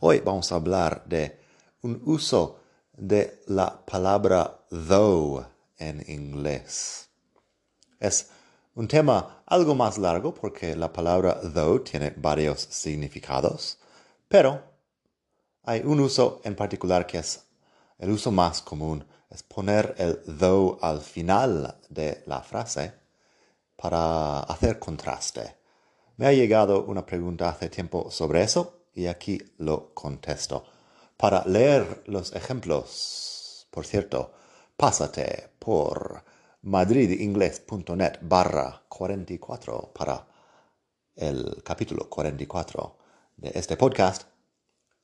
Hoy vamos a hablar de un uso de la palabra though en inglés. Es un tema algo más largo porque la palabra though tiene varios significados, pero hay un uso en particular que es el uso más común, es poner el though al final de la frase para hacer contraste. Me ha llegado una pregunta hace tiempo sobre eso y aquí lo contesto. Para leer los ejemplos, por cierto, pásate por madridingles.net barra 44 para el capítulo 44 de este podcast.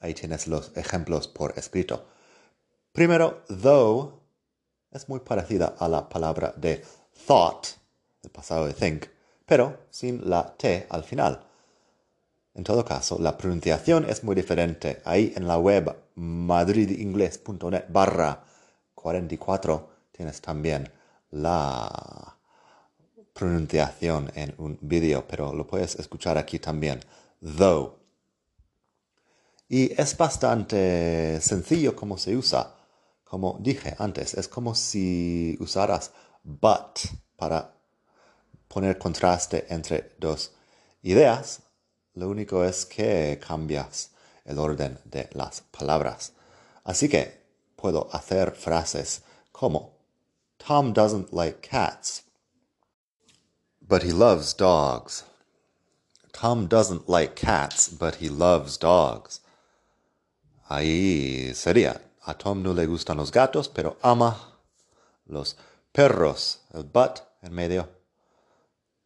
Ahí tienes los ejemplos por escrito. Primero, though es muy parecida a la palabra de thought, el pasado de think, pero sin la T al final. En todo caso, la pronunciación es muy diferente. Ahí en la web madridingles.net barra 44 tienes también la pronunciación en un vídeo, pero lo puedes escuchar aquí también. Though. Y es bastante sencillo cómo se usa. Como dije antes, es como si usaras but para poner contraste entre dos ideas lo único es que cambias el orden de las palabras. Así que puedo hacer frases como Tom doesn't like cats, but he loves dogs. Tom doesn't like cats, but he loves dogs. Ahí sería, a Tom no le gustan los gatos, pero ama los perros. El but en medio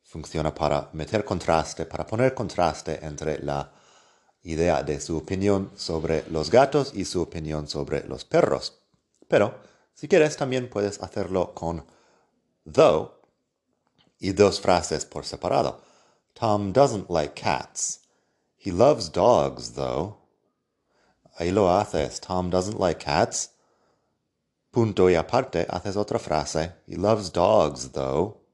funciona para meter contraste, para poner contraste entre la idea de su opinión sobre los gatos y su opinión sobre los perros. Pero, si quieres, también puedes hacerlo con though y dos frases por separado. Tom doesn't like cats. He loves dogs, though. Ahí lo haces. Tom doesn't like cats. Punto y aparte, haces otra frase. He loves dogs, though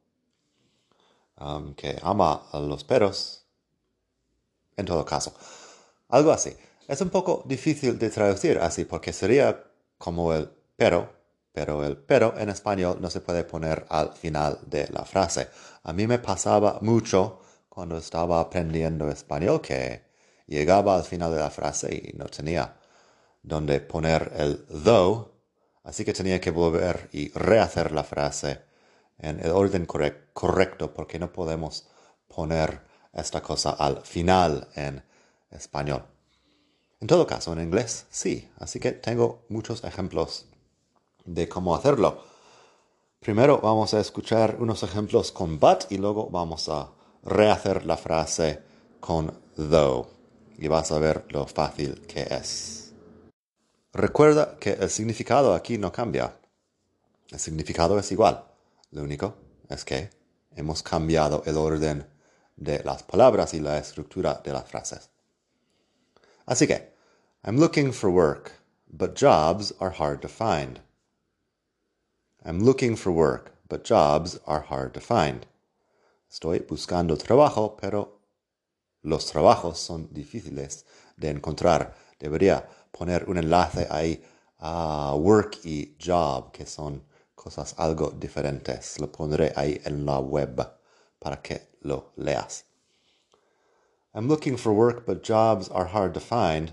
que ama a los perros, en todo caso. Algo así. Es un poco difícil de traducir así porque sería como el pero, pero el pero en español no se puede poner al final de la frase. A mí me pasaba mucho cuando estaba aprendiendo español que llegaba al final de la frase y no tenía donde poner el though, así que tenía que volver y rehacer la frase en el orden correcto porque no podemos poner esta cosa al final en español. En todo caso, en inglés sí, así que tengo muchos ejemplos de cómo hacerlo. Primero vamos a escuchar unos ejemplos con but y luego vamos a rehacer la frase con though y vas a ver lo fácil que es. Recuerda que el significado aquí no cambia. El significado es igual. Lo único es que hemos cambiado el orden de las palabras y la estructura de las frases. Así que, I'm looking for work, but jobs are hard to find. I'm looking for work, but jobs are hard to find. Estoy buscando trabajo, pero los trabajos son difíciles de encontrar. Debería poner un enlace ahí a work y job, que son cosas algo diferentes. Lo pondré ahí en la web para que lo leas. I'm looking for work, but jobs are hard to find.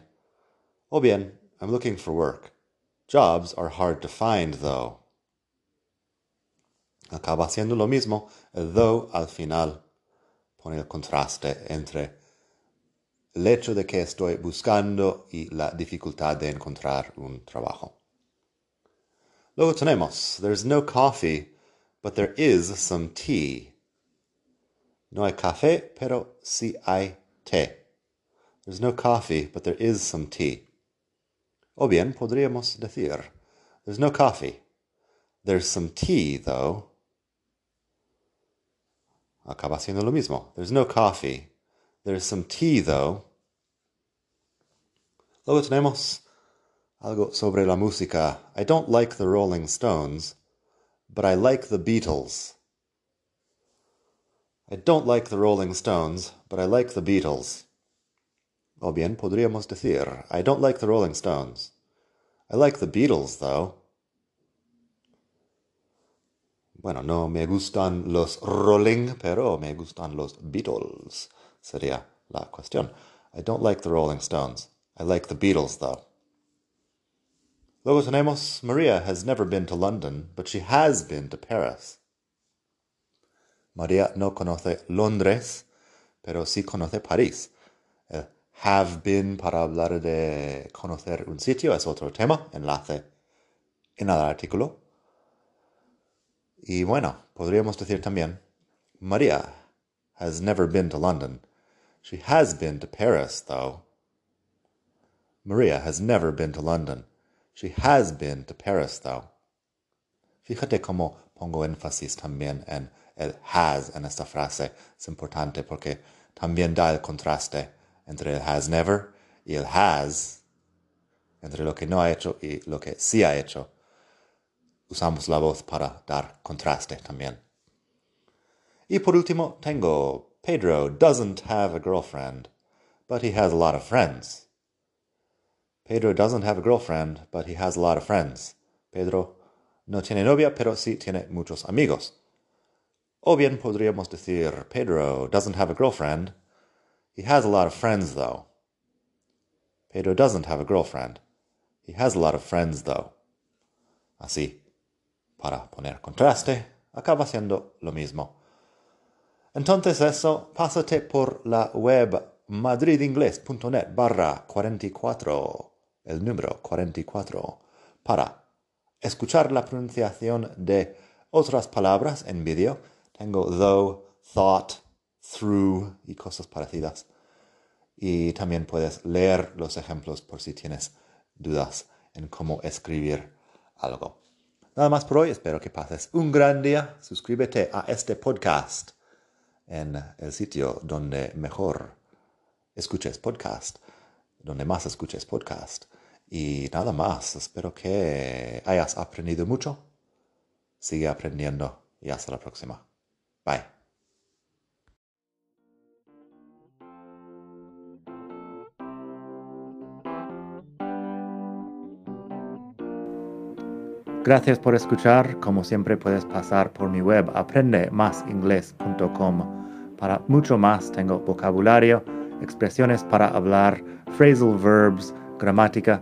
O bien, I'm looking for work. Jobs are hard to find, though. Acaba siendo lo mismo, though al final pone el contraste entre el hecho de que estoy buscando y la dificultad de encontrar un trabajo. Luego tenemos, there's no coffee, but there is some tea. No hay café, pero sí hay té. There's no coffee, but there is some tea. O bien podríamos decir, there's no coffee. There's some tea, though. Acaba siendo lo mismo. There's no coffee. There's some tea, though. Luego tenemos algo sobre la música. I don't like the Rolling Stones, but I like the Beatles. I don't like the Rolling Stones, but I like the Beatles. O bien podríamos decir, I don't like the Rolling Stones. I like the Beatles, though. Bueno, no me gustan los Rolling, pero me gustan los Beatles. Sería la cuestión. I don't like the Rolling Stones. I like the Beatles, though. Tenemos, Maria has never been to London, but she has been to Paris. María no conoce Londres, pero sí conoce París. El have been para hablar de conocer un sitio es otro tema, enlace en el artículo. Y bueno, podríamos decir también, María has never been to London. She has been to Paris, though. Maria has never been to London. She has been to Paris, though. Fíjate cómo pongo énfasis también en el has en esta frase. Es importante porque también da el contraste entre el has never y el has, entre lo que no ha hecho y lo que sí ha hecho. Usamos la voz para dar contraste también. Y por último, tengo Pedro doesn't have a girlfriend, but he has a lot of friends. Pedro doesn't have a girlfriend, but he has a lot of friends. Pedro no tiene novia, pero sí tiene muchos amigos. O bien podríamos decir, Pedro doesn't have a girlfriend. He has a lot of friends, though. Pedro doesn't have a girlfriend. He has a lot of friends, though. Así, para poner contraste, acaba siendo lo mismo. Entonces eso, pásate por la web madridingles.net barra 44 el número 44, para escuchar la pronunciación de otras palabras en vídeo. Tengo though, thought, through y cosas parecidas. Y también puedes leer los ejemplos por si tienes dudas en cómo escribir algo. Nada más por hoy, espero que pases un gran día. Suscríbete a este podcast en el sitio donde mejor escuches podcast donde más escuches podcast. Y nada más, espero que hayas aprendido mucho. Sigue aprendiendo y hasta la próxima. Bye. Gracias por escuchar. Como siempre puedes pasar por mi web aprendemasingles.com. Para mucho más tengo vocabulario, expresiones para hablar, phrasal verbs, gramática,